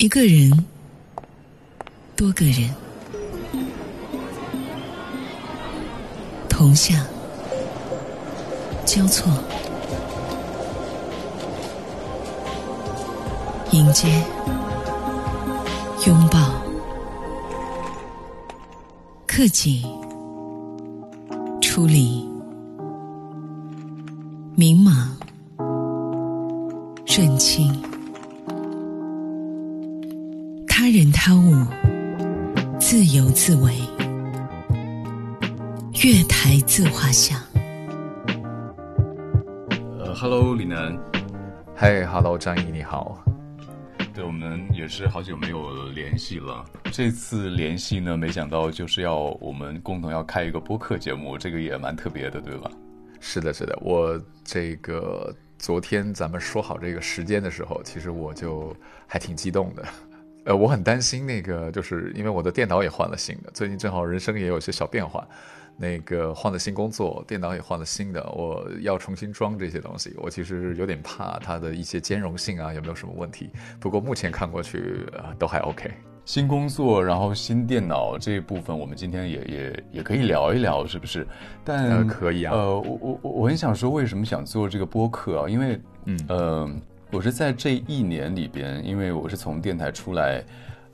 一个人，多个人，同向交错，迎接拥抱，克己处理，迷茫认清。他人他物，自由自为，月台自画像。呃，Hello，李楠，嘿，Hello，张毅，你好。对，我们也是好久没有联系了。这次联系呢，没想到就是要我们共同要开一个播客节目，这个也蛮特别的，对吧？是的，是的，我这个昨天咱们说好这个时间的时候，其实我就还挺激动的。呃，我很担心那个，就是因为我的电脑也换了新的，最近正好人生也有些小变化，那个换了新工作，电脑也换了新的，我要重新装这些东西，我其实有点怕它的一些兼容性啊，有没有什么问题？不过目前看过去，呃，都还 OK。新工作，然后新电脑这一部分，我们今天也也也可以聊一聊，是不是？但可以啊。呃，我我我我很想说，为什么想做这个播客啊？因为，嗯呃。我是在这一年里边，因为我是从电台出来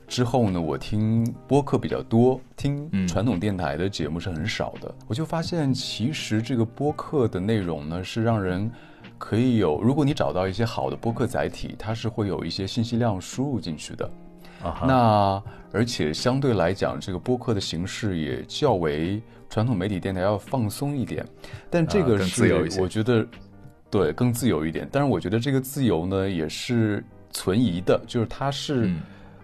之后呢，我听播客比较多，听传统电台的节目是很少的。我就发现，其实这个播客的内容呢，是让人可以有，如果你找到一些好的播客载体，它是会有一些信息量输入进去的。啊，那而且相对来讲，这个播客的形式也较为传统媒体电台要放松一点，但这个是我觉得。对，更自由一点。但是我觉得这个自由呢，也是存疑的，就是它是，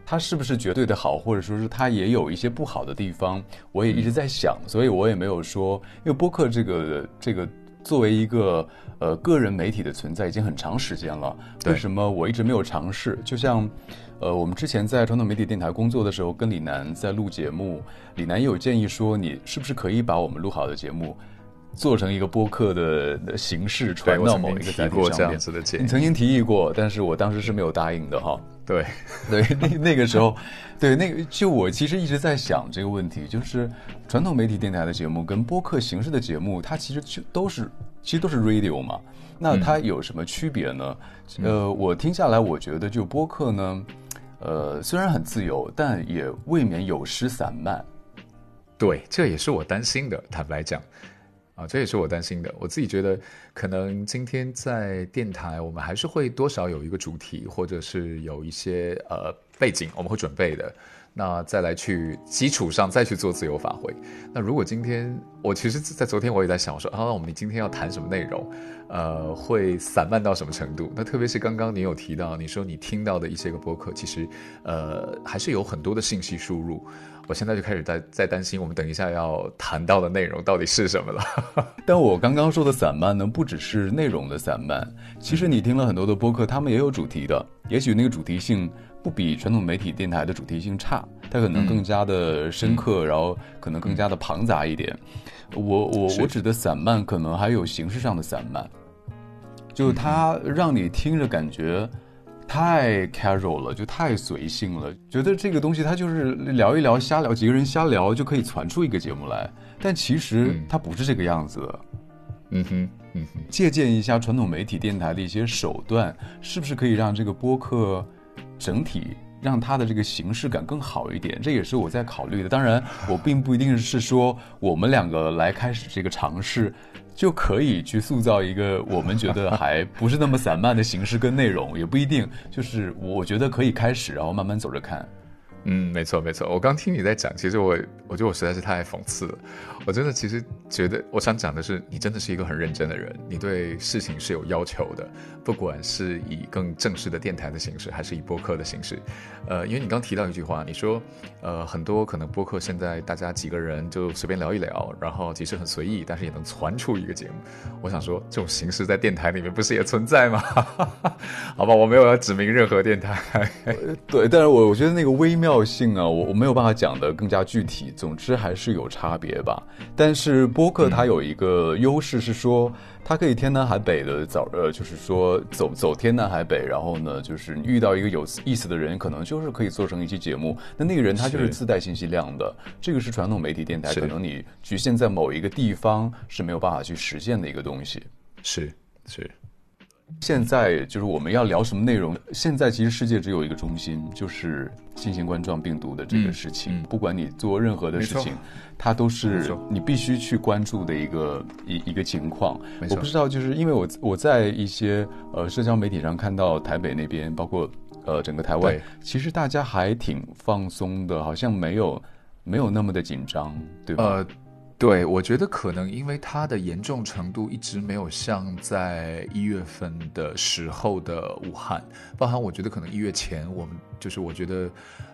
它是不是绝对的好，或者说是它也有一些不好的地方。我也一直在想，所以我也没有说，因为播客这个这个作为一个呃个人媒体的存在已经很长时间了，为什么我一直没有尝试？就像，呃，我们之前在传统媒体电台工作的时候，跟李楠在录节目，李楠也有建议说，你是不是可以把我们录好的节目。做成一个播客的形式传到某一个载体上面，你曾经提议过，但是我当时是没有答应的哈。对，对，那那个时候，对那个就我其实一直在想这个问题，就是传统媒体电台的节目跟播客形式的节目，它其实就都是其实都是 radio 嘛，那它有什么区别呢？呃，我听下来，我觉得就播客呢，呃，虽然很自由，但也未免有失散漫。对，这也是我担心的。坦白讲。啊，这也是我担心的。我自己觉得，可能今天在电台，我们还是会多少有一个主题，或者是有一些呃背景，我们会准备的。那再来去基础上再去做自由发挥。那如果今天我其实，在昨天我也在想，我说啊，我们今天要谈什么内容？呃，会散漫到什么程度？那特别是刚刚你有提到，你说你听到的一些个播客，其实呃还是有很多的信息输入。我现在就开始在在担心，我们等一下要谈到的内容到底是什么了。但我刚刚说的散漫呢，不只是内容的散漫，其实你听了很多的播客，他们也有主题的，也许那个主题性不比传统媒体电台的主题性差，它可能更加的深刻，然后可能更加的庞杂一点。我我我指的散漫，可能还有形式上的散漫，就是它让你听着感觉。太 casual 了，就太随性了。觉得这个东西，它就是聊一聊、瞎聊，几个人瞎聊就可以传出一个节目来。但其实它不是这个样子的。嗯哼，嗯哼。借鉴一下传统媒体电台的一些手段，是不是可以让这个播客整体让它的这个形式感更好一点？这也是我在考虑的。当然，我并不一定是说我们两个来开始这个尝试。就可以去塑造一个我们觉得还不是那么散漫的形式跟内容，也不一定。就是我觉得可以开始，然后慢慢走着看。嗯，没错没错。我刚听你在讲，其实我我觉得我实在是太讽刺了。我真的其实觉得，我想讲的是，你真的是一个很认真的人，你对事情是有要求的，不管是以更正式的电台的形式，还是以播客的形式。呃，因为你刚提到一句话，你说，呃，很多可能播客现在大家几个人就随便聊一聊，然后其实很随意，但是也能传出一个节目。我想说，这种形式在电台里面不是也存在吗？好吧，我没有要指明任何电台。对，但是我我觉得那个微妙。要性啊，我我没有办法讲的更加具体。总之还是有差别吧。但是播客它有一个优势是说，它可以天南海北的走，呃，就是说走走天南海北，然后呢，就是你遇到一个有意思的人，可能就是可以做成一期节目。那那个人他就是自带信息量的，这个是传统媒体电台可能你局限在某一个地方是没有办法去实现的一个东西。是是。现在就是我们要聊什么内容？现在其实世界只有一个中心，就是新型冠状病毒的这个事情。不管你做任何的事情，它都是你必须去关注的一个一一个情况。我不知道，就是因为我我在一些呃社交媒体上看到台北那边，包括呃整个台湾，其实大家还挺放松的，好像没有没有那么的紧张，对吧？对，我觉得可能因为它的严重程度一直没有像在一月份的时候的武汉，包含我觉得可能一月前我们就是我觉得，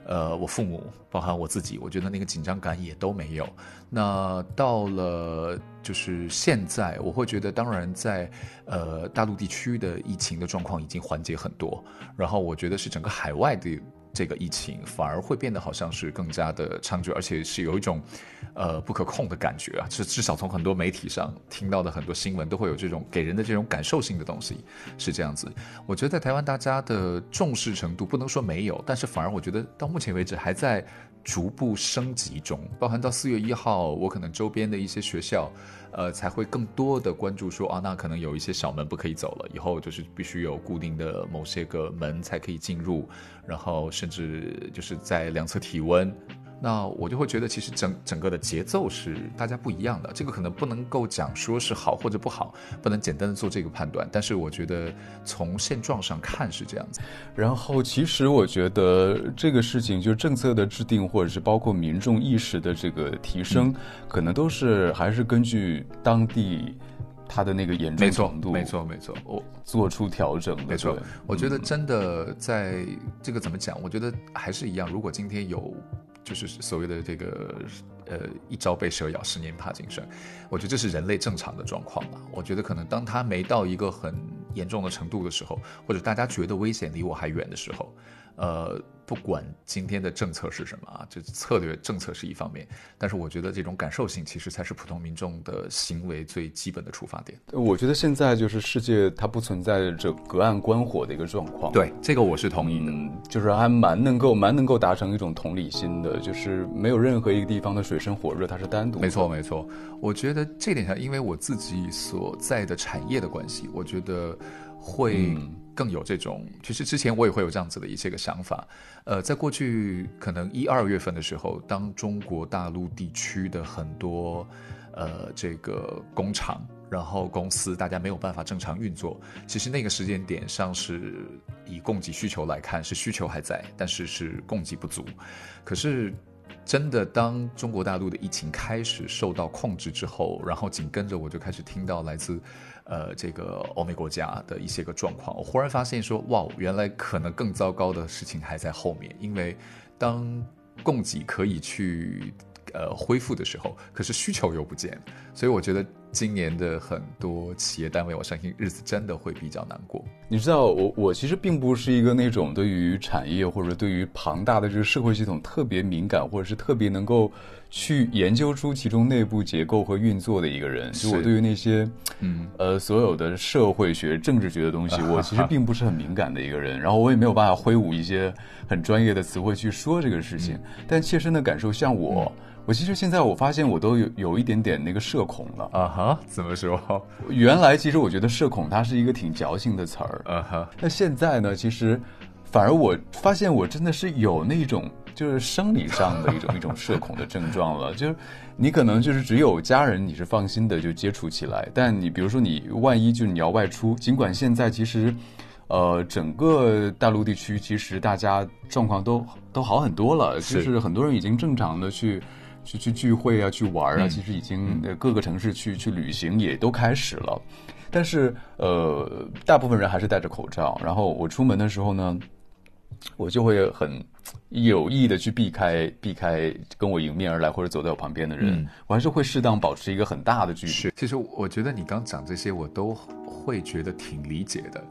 呃，我父母，包含我自己，我觉得那个紧张感也都没有。那到了就是现在，我会觉得，当然在呃大陆地区的疫情的状况已经缓解很多，然后我觉得是整个海外的。这个疫情反而会变得好像是更加的猖獗，而且是有一种，呃不可控的感觉啊。至至少从很多媒体上听到的很多新闻都会有这种给人的这种感受性的东西，是这样子。我觉得在台湾大家的重视程度不能说没有，但是反而我觉得到目前为止还在逐步升级中。包含到四月一号，我可能周边的一些学校。呃，才会更多的关注说啊，那可能有一些小门不可以走了，以后就是必须有固定的某些个门才可以进入，然后甚至就是在量测体温。那我就会觉得，其实整整个的节奏是大家不一样的。这个可能不能够讲说是好或者不好，不能简单的做这个判断。但是我觉得从现状上看是这样子。然后其实我觉得这个事情，就是政策的制定，或者是包括民众意识的这个提升，可能都是还是根据当地它的那个严重程度，没错没错，我做出调整。没错，我觉得真的在这个怎么讲？我觉得还是一样。如果今天有。就是所谓的这个，呃，一朝被蛇咬，十年怕井绳。我觉得这是人类正常的状况吧。我觉得可能当他没到一个很严重的程度的时候，或者大家觉得危险离我还远的时候。呃，不管今天的政策是什么啊，这策略政策是一方面，但是我觉得这种感受性其实才是普通民众的行为最基本的出发点。我觉得现在就是世界它不存在着隔岸观火的一个状况。对，这个我是同意的，就是还蛮能够蛮能够达成一种同理心的，就是没有任何一个地方的水深火热它是单独。没错没错，我觉得这点上，因为我自己所在的产业的关系，我觉得会。更有这种，其实之前我也会有这样子的一些个想法，呃，在过去可能一二月份的时候，当中国大陆地区的很多呃这个工厂，然后公司大家没有办法正常运作，其实那个时间点上是以供给需求来看，是需求还在，但是是供给不足。可是真的当中国大陆的疫情开始受到控制之后，然后紧跟着我就开始听到来自。呃，这个欧美国家的一些个状况，我忽然发现说，哇，原来可能更糟糕的事情还在后面。因为当供给可以去呃恢复的时候，可是需求又不见，所以我觉得今年的很多企业单位，我相信日子真的会比较难过。你知道，我我其实并不是一个那种对于产业或者对于庞大的这个社会系统特别敏感，或者是特别能够。去研究出其中内部结构和运作的一个人，就我对于那些，嗯，呃，所有的社会学、政治学的东西，我其实并不是很敏感的一个人。然后我也没有办法挥舞一些很专业的词汇去说这个事情。但切身的感受，像我，我其实现在我发现我都有有一点点那个社恐了。啊哈，怎么说？原来其实我觉得社恐它是一个挺矫情的词儿。啊哈，那现在呢，其实反而我发现我真的是有那种。就是生理上的一种一种社恐的症状了，就是你可能就是只有家人你是放心的就接触起来，但你比如说你万一就是你要外出，尽管现在其实，呃，整个大陆地区其实大家状况都都好很多了，就是很多人已经正常的去去去聚会啊，去玩啊，其实已经各个城市去去旅行也都开始了，但是呃，大部分人还是戴着口罩，然后我出门的时候呢。我就会很有意的去避开避开跟我迎面而来或者走在我旁边的人，我还是会适当保持一个很大的距离。其实我觉得你刚讲这些，我都会觉得挺理解的。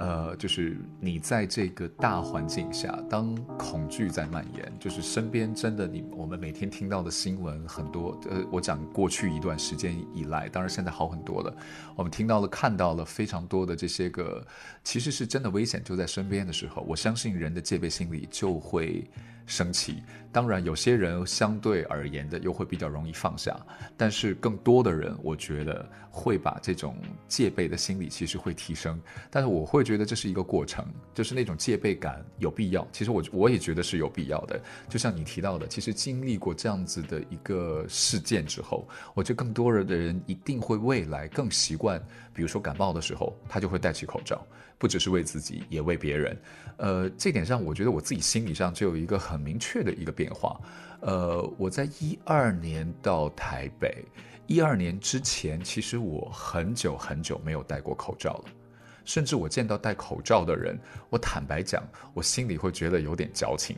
呃，就是你在这个大环境下，当恐惧在蔓延，就是身边真的你我们每天听到的新闻很多。呃，我讲过去一段时间以来，当然现在好很多了。我们听到了、看到了非常多的这些个，其实是真的危险就在身边的时候，我相信人的戒备心理就会。升起，当然有些人相对而言的又会比较容易放下，但是更多的人，我觉得会把这种戒备的心理其实会提升。但是我会觉得这是一个过程，就是那种戒备感有必要。其实我我也觉得是有必要的。就像你提到的，其实经历过这样子的一个事件之后，我觉得更多人的人一定会未来更习惯，比如说感冒的时候，他就会戴起口罩。不只是为自己，也为别人。呃，这点上，我觉得我自己心理上就有一个很明确的一个变化。呃，我在一二年到台北，一二年之前，其实我很久很久没有戴过口罩了。甚至我见到戴口罩的人，我坦白讲，我心里会觉得有点矫情。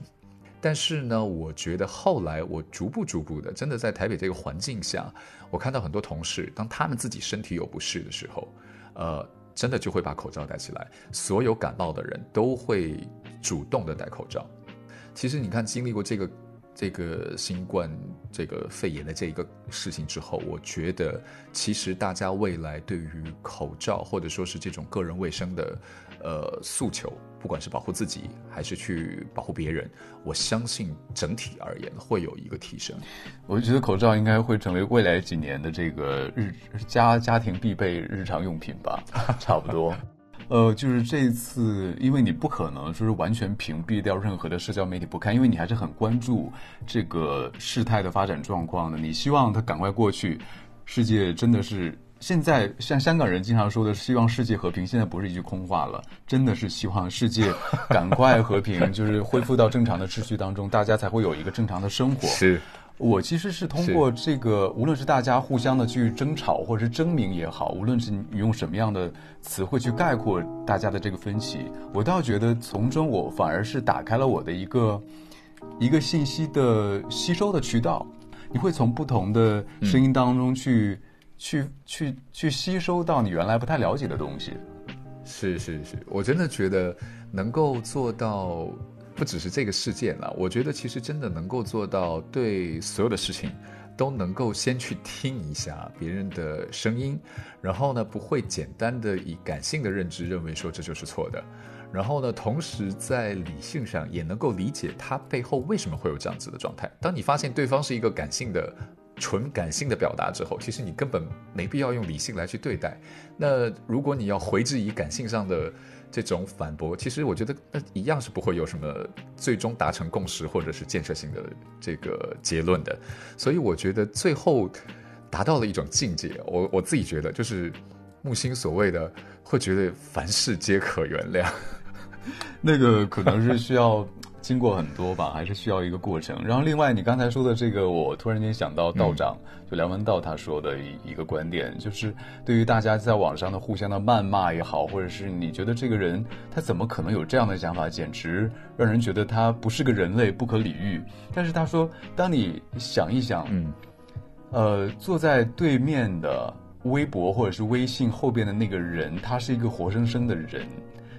但是呢，我觉得后来我逐步逐步的，真的在台北这个环境下，我看到很多同事，当他们自己身体有不适的时候，呃。真的就会把口罩戴起来，所有感冒的人都会主动的戴口罩。其实你看，经历过这个这个新冠这个肺炎的这一个事情之后，我觉得其实大家未来对于口罩或者说是这种个人卫生的呃诉求。不管是保护自己还是去保护别人，我相信整体而言会有一个提升。我就觉得口罩应该会成为未来几年的这个日家家庭必备日常用品吧，差不多。呃，就是这一次，因为你不可能说是完全屏蔽掉任何的社交媒体不看，因为你还是很关注这个事态的发展状况的。你希望它赶快过去，世界真的是。现在像香港人经常说的“希望世界和平”，现在不是一句空话了，真的是希望世界赶快和平，就是恢复到正常的秩序当中，大家才会有一个正常的生活。是，我其实是通过这个，无论是大家互相的去争吵，或者是争鸣也好，无论是你用什么样的词汇去概括大家的这个分歧，我倒觉得从中我反而是打开了我的一个一个信息的吸收的渠道，你会从不同的声音当中去。去去去吸收到你原来不太了解的东西，是是是，我真的觉得能够做到，不只是这个事件了。我觉得其实真的能够做到，对所有的事情都能够先去听一下别人的声音，然后呢，不会简单的以感性的认知认为说这就是错的，然后呢，同时在理性上也能够理解他背后为什么会有这样子的状态。当你发现对方是一个感性的。纯感性的表达之后，其实你根本没必要用理性来去对待。那如果你要回之以感性上的这种反驳，其实我觉得那一样是不会有什么最终达成共识或者是建设性的这个结论的。所以我觉得最后达到了一种境界，我我自己觉得就是木星所谓的会觉得凡事皆可原谅，那个可能是需要。经过很多吧，还是需要一个过程。然后，另外你刚才说的这个，我突然间想到道长，就梁文道他说的一一个观点，就是对于大家在网上的互相的谩骂也好，或者是你觉得这个人他怎么可能有这样的想法，简直让人觉得他不是个人类，不可理喻。但是他说，当你想一想，嗯，呃，坐在对面的微博或者是微信后边的那个人，他是一个活生生的人，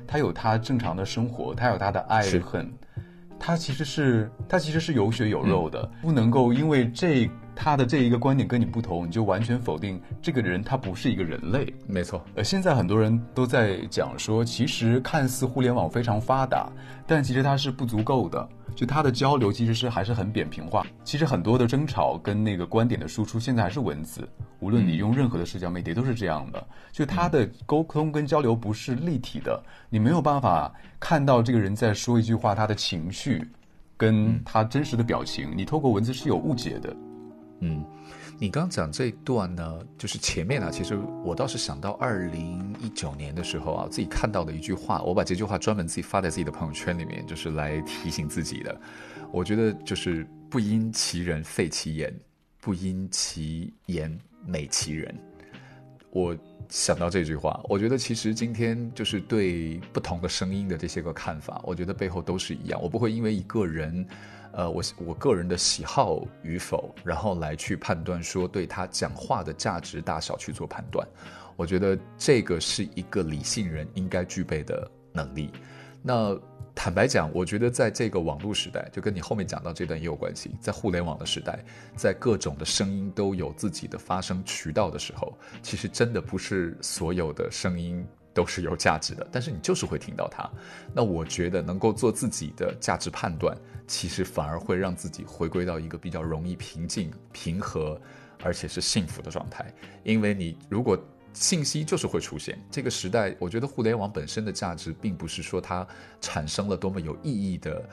他有他正常的生活，他有他的爱恨。他其实是他其实是有血有肉的，不能够因为这他的这一个观点跟你不同，你就完全否定这个人他不是一个人类。没错，呃，现在很多人都在讲说，其实看似互联网非常发达，但其实它是不足够的。就它的交流其实是还是很扁平化。其实很多的争吵跟那个观点的输出，现在还是文字。无论你用任何的社交媒体，都是这样的。就它的沟通跟交流不是立体的，你没有办法看到这个人在说一句话，他的情绪跟他真实的表情，你透过文字是有误解的。嗯。你刚讲这段呢，就是前面啊，其实我倒是想到二零一九年的时候啊，自己看到的一句话，我把这句话专门自己发在自己的朋友圈里面，就是来提醒自己的。我觉得就是不因其人废其言，不因其言美其人。我想到这句话，我觉得其实今天就是对不同的声音的这些个看法，我觉得背后都是一样。我不会因为一个人。呃，我我个人的喜好与否，然后来去判断说对他讲话的价值大小去做判断。我觉得这个是一个理性人应该具备的能力。那坦白讲，我觉得在这个网络时代，就跟你后面讲到这段也有关系。在互联网的时代，在各种的声音都有自己的发声渠道的时候，其实真的不是所有的声音都是有价值的。但是你就是会听到它。那我觉得能够做自己的价值判断，其实反而会让自己回归到一个比较容易平静、平和，而且是幸福的状态。因为你如果信息就是会出现。这个时代，我觉得互联网本身的价值，并不是说它产生了多么有意义的，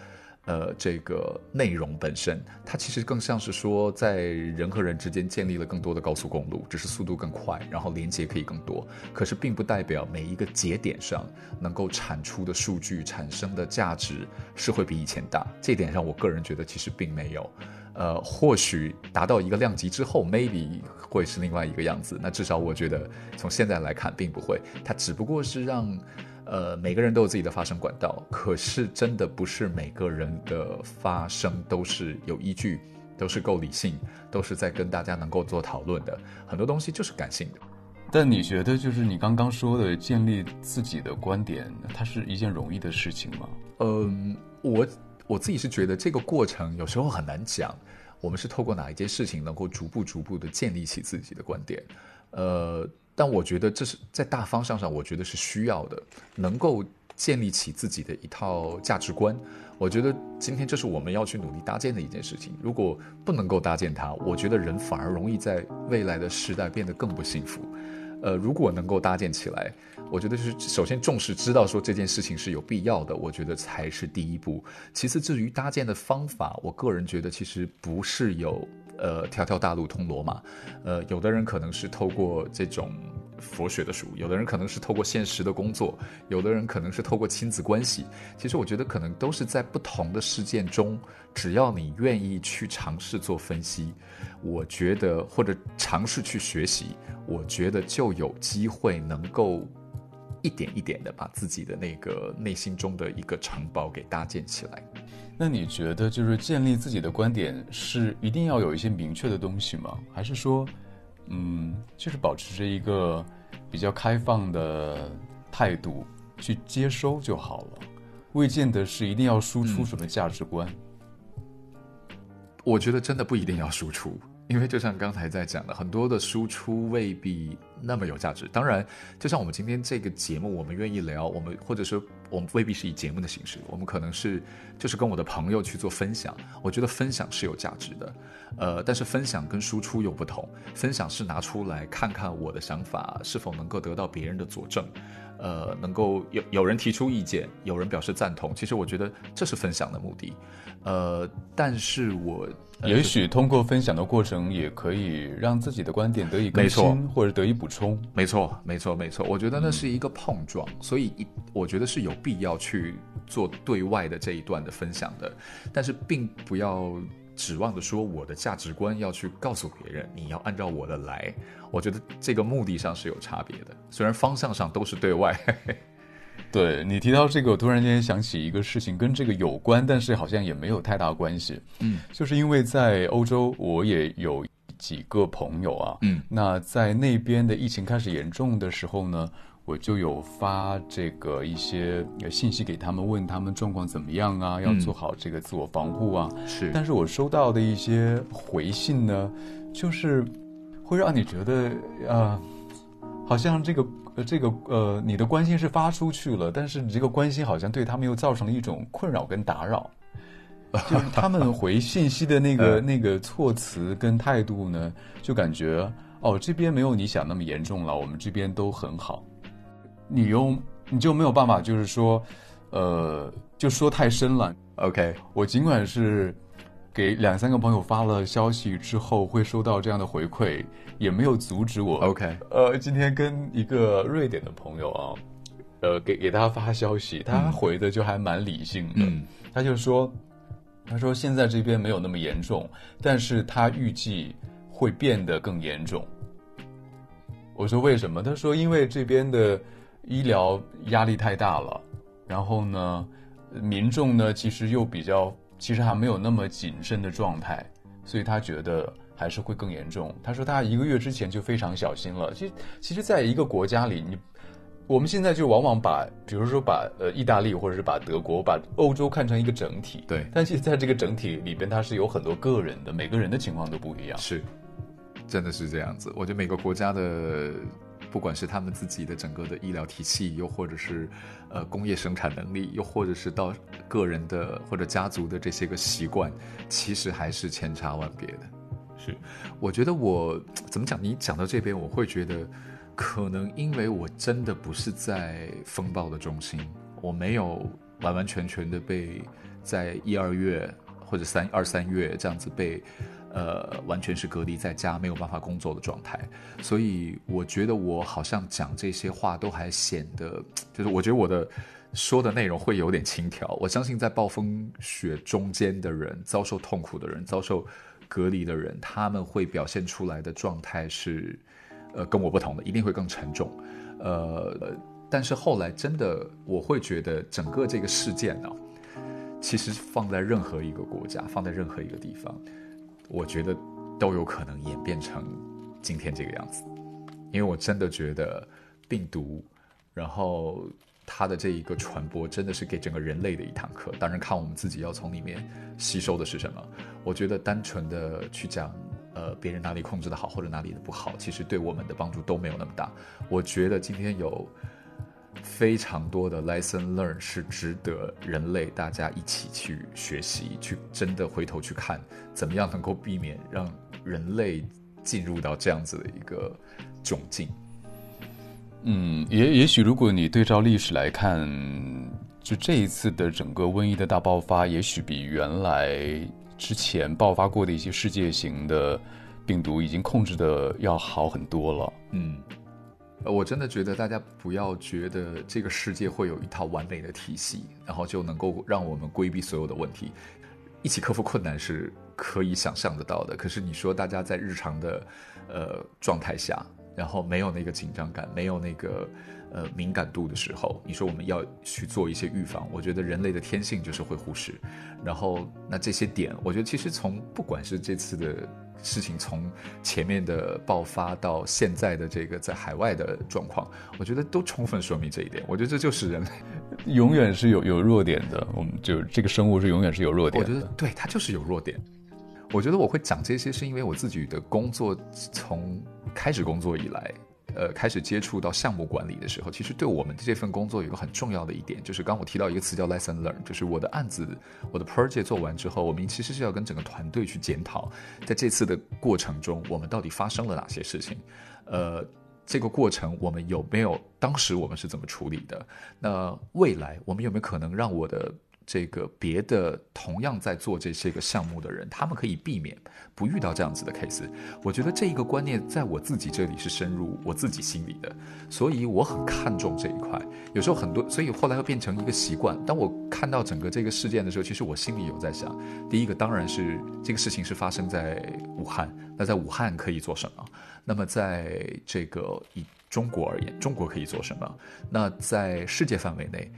呃，这个内容本身，它其实更像是说，在人和人之间建立了更多的高速公路，只是速度更快，然后连接可以更多。可是，并不代表每一个节点上能够产出的数据产生的价值是会比以前大。这点上，我个人觉得其实并没有。呃，或许达到一个量级之后，maybe 会是另外一个样子。那至少我觉得，从现在来看，并不会。它只不过是让，呃，每个人都有自己的发声管道。可是，真的不是每个人的发声都是有依据，都是够理性，都是在跟大家能够做讨论的。很多东西就是感性的。但你觉得，就是你刚刚说的建立自己的观点，它是一件容易的事情吗？嗯，我。我自己是觉得这个过程有时候很难讲，我们是透过哪一件事情能够逐步逐步的建立起自己的观点，呃，但我觉得这是在大方向上，我觉得是需要的，能够建立起自己的一套价值观。我觉得今天这是我们要去努力搭建的一件事情。如果不能够搭建它，我觉得人反而容易在未来的时代变得更不幸福。呃，如果能够搭建起来，我觉得是首先重视，知道说这件事情是有必要的，我觉得才是第一步。其次，至于搭建的方法，我个人觉得其实不是有呃条条大路通罗马，呃，有的人可能是透过这种。佛学的书，有的人可能是透过现实的工作，有的人可能是透过亲子关系。其实我觉得可能都是在不同的事件中，只要你愿意去尝试做分析，我觉得或者尝试去学习，我觉得就有机会能够一点一点的把自己的那个内心中的一个城堡给搭建起来。那你觉得就是建立自己的观点是一定要有一些明确的东西吗？还是说？嗯，就是保持着一个比较开放的态度去接收就好了，未见得是一定要输出什么价值观。我觉得真的不一定要输出，因为就像刚才在讲的，很多的输出未必那么有价值。当然，就像我们今天这个节目，我们愿意聊，我们或者说。我们未必是以节目的形式，我们可能是就是跟我的朋友去做分享。我觉得分享是有价值的，呃，但是分享跟输出又不同。分享是拿出来看看我的想法是否能够得到别人的佐证，呃，能够有有人提出意见，有人表示赞同。其实我觉得这是分享的目的，呃，但是我。也许通过分享的过程，也可以让自己的观点得以更新或者得以补充。没错，没错，没错。我觉得那是一个碰撞，所以一我觉得是有必要去做对外的这一段的分享的，但是并不要指望着说我的价值观要去告诉别人，你要按照我的来。我觉得这个目的上是有差别的，虽然方向上都是对外。对你提到这个，我突然间想起一个事情，跟这个有关，但是好像也没有太大关系。嗯，就是因为在欧洲，我也有几个朋友啊。嗯，那在那边的疫情开始严重的时候呢，我就有发这个一些信息给他们，问他们状况怎么样啊，要做好这个自我防护啊。是，但是我收到的一些回信呢，就是会让你觉得啊，好像这个。这个呃，你的关心是发出去了，但是你这个关心好像对他们又造成了一种困扰跟打扰，就是他们回信息的那个那个措辞跟态度呢，就感觉哦这边没有你想那么严重了，我们这边都很好，你又你就没有办法就是说，呃，就说太深了。OK，我尽管是。给两三个朋友发了消息之后，会收到这样的回馈，也没有阻止我。OK，呃，今天跟一个瑞典的朋友啊，呃，给给他发消息，他回的就还蛮理性的。他就说，他说现在这边没有那么严重，但是他预计会变得更严重。我说为什么？他说因为这边的医疗压力太大了，然后呢，民众呢其实又比较。其实还没有那么谨慎的状态，所以他觉得还是会更严重？他说他一个月之前就非常小心了。其实，其实，在一个国家里，你我们现在就往往把，比如说把呃意大利或者是把德国、把欧洲看成一个整体，对。但其实在这个整体里边，它是有很多个人的，每个人的情况都不一样。是，真的是这样子。我觉得每个国家的。不管是他们自己的整个的医疗体系，又或者是，呃，工业生产能力，又或者是到个人的或者家族的这些个习惯，其实还是千差万别的。是，我觉得我怎么讲？你讲到这边，我会觉得，可能因为我真的不是在风暴的中心，我没有完完全全的被在一二月或者三二三月这样子被。呃，完全是隔离在家，没有办法工作的状态，所以我觉得我好像讲这些话都还显得，就是我觉得我的说的内容会有点轻佻。我相信在暴风雪中间的人，遭受痛苦的人，遭受隔离的人，他们会表现出来的状态是，呃，跟我不同的，一定会更沉重。呃，但是后来真的，我会觉得整个这个事件呢，其实放在任何一个国家，放在任何一个地方。我觉得都有可能演变成今天这个样子，因为我真的觉得病毒，然后它的这一个传播真的是给整个人类的一堂课。当然，看我们自己要从里面吸收的是什么。我觉得单纯的去讲，呃，别人哪里控制的好或者哪里的不好，其实对我们的帮助都没有那么大。我觉得今天有。非常多的 lesson learn 是值得人类大家一起去学习，去真的回头去看，怎么样能够避免让人类进入到这样子的一个窘境。嗯，也也许如果你对照历史来看，就这一次的整个瘟疫的大爆发，也许比原来之前爆发过的一些世界型的病毒已经控制的要好很多了。嗯。呃，我真的觉得大家不要觉得这个世界会有一套完美的体系，然后就能够让我们规避所有的问题，一起克服困难是可以想象得到的。可是你说大家在日常的呃状态下，然后没有那个紧张感，没有那个呃敏感度的时候，你说我们要去做一些预防，我觉得人类的天性就是会忽视。然后那这些点，我觉得其实从不管是这次的。事情从前面的爆发到现在的这个在海外的状况，我觉得都充分说明这一点。我觉得这就是人类 永远是有有弱点的，我们就这个生物是永远是有弱点。我觉得对它就是有弱点。我觉得我会讲这些，是因为我自己的工作从开始工作以来。呃，开始接触到项目管理的时候，其实对我们的这份工作有个很重要的一点，就是刚我提到一个词叫 lesson learn，就是我的案子，我的 project 做完之后，我们其实是要跟整个团队去检讨，在这次的过程中，我们到底发生了哪些事情，呃，这个过程我们有没有，当时我们是怎么处理的？那未来我们有没有可能让我的这个别的同样在做这些个项目的人，他们可以避免不遇到这样子的 case。我觉得这一个观念在我自己这里是深入我自己心里的，所以我很看重这一块。有时候很多，所以后来会变成一个习惯。当我看到整个这个事件的时候，其实我心里有在想：第一个当然是这个事情是发生在武汉，那在武汉可以做什么？那么在这个以中国而言，中国可以做什么？那在世界范围内？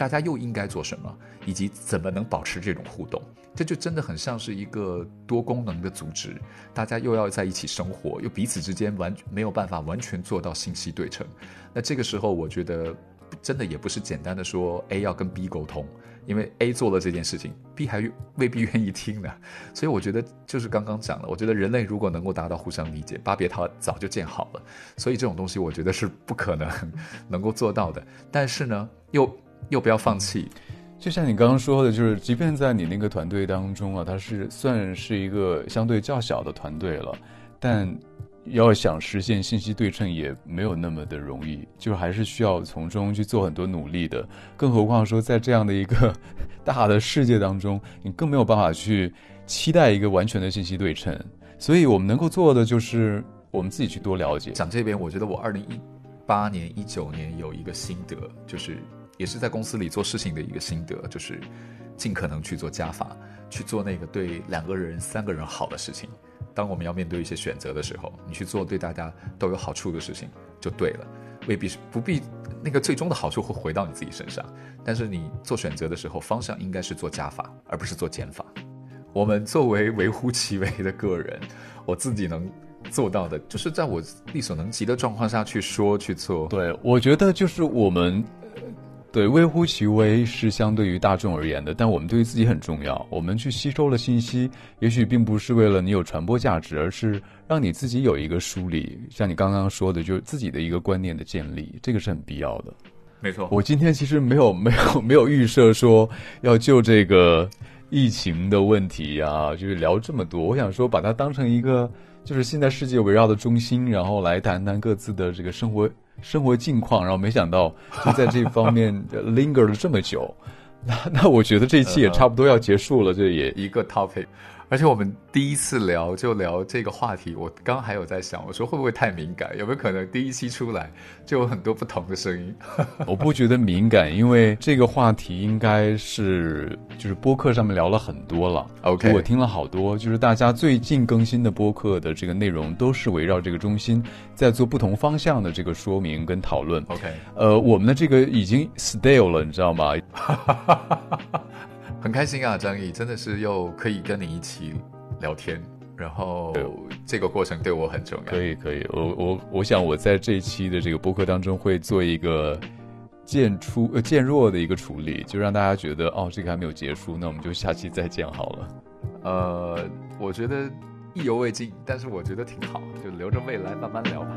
大家又应该做什么，以及怎么能保持这种互动？这就真的很像是一个多功能的组织，大家又要在一起生活，又彼此之间完没有办法完全做到信息对称。那这个时候，我觉得真的也不是简单的说 A 要跟 B 沟通，因为 A 做了这件事情，B 还未必愿意听呢。所以我觉得就是刚刚讲的，我觉得人类如果能够达到互相理解，巴别塔早就建好了。所以这种东西，我觉得是不可能能够做到的。但是呢，又。又不要放弃，就像你刚刚说的，就是即便在你那个团队当中啊，它是算是一个相对较小的团队了，但要想实现信息对称也没有那么的容易，就还是需要从中去做很多努力的。更何况说在这样的一个 大的世界当中，你更没有办法去期待一个完全的信息对称。所以我们能够做的就是我们自己去多了解。讲这边，我觉得我二零一八年、一九年有一个心得，就是。也是在公司里做事情的一个心得，就是尽可能去做加法，去做那个对两个人、三个人好的事情。当我们要面对一些选择的时候，你去做对大家都有好处的事情就对了，未必是不必那个最终的好处会回到你自己身上。但是你做选择的时候，方向应该是做加法，而不是做减法。我们作为微乎其微的个人，我自己能做到的，就是在我力所能及的状况下去说去做。对，我觉得就是我们。对，微乎其微是相对于大众而言的，但我们对于自己很重要。我们去吸收了信息，也许并不是为了你有传播价值，而是让你自己有一个梳理。像你刚刚说的，就是自己的一个观念的建立，这个是很必要的。没错，我今天其实没有没有没有预设说要就这个疫情的问题啊，就是聊这么多。我想说，把它当成一个就是现在世界围绕的中心，然后来谈谈各自的这个生活。生活近况，然后没想到就在这方面 linger 了这么久，那那我觉得这一期也差不多要结束了，这也一个 topic。而且我们第一次聊就聊这个话题，我刚还有在想，我说会不会太敏感？有没有可能第一期出来就有很多不同的声音？我不觉得敏感，因为这个话题应该是就是播客上面聊了很多了。OK，我听了好多，就是大家最近更新的播客的这个内容都是围绕这个中心在做不同方向的这个说明跟讨论。OK，呃，我们的这个已经 stale 了，你知道吗？很开心啊，张毅，真的是又可以跟你一起聊天，然后这个过程对我很重要。可以，可以，我我我想我在这一期的这个播客当中会做一个渐出呃渐弱的一个处理，就让大家觉得哦，这个还没有结束，那我们就下期再见好了。呃，我觉得意犹未尽，但是我觉得挺好，就留着未来慢慢聊吧。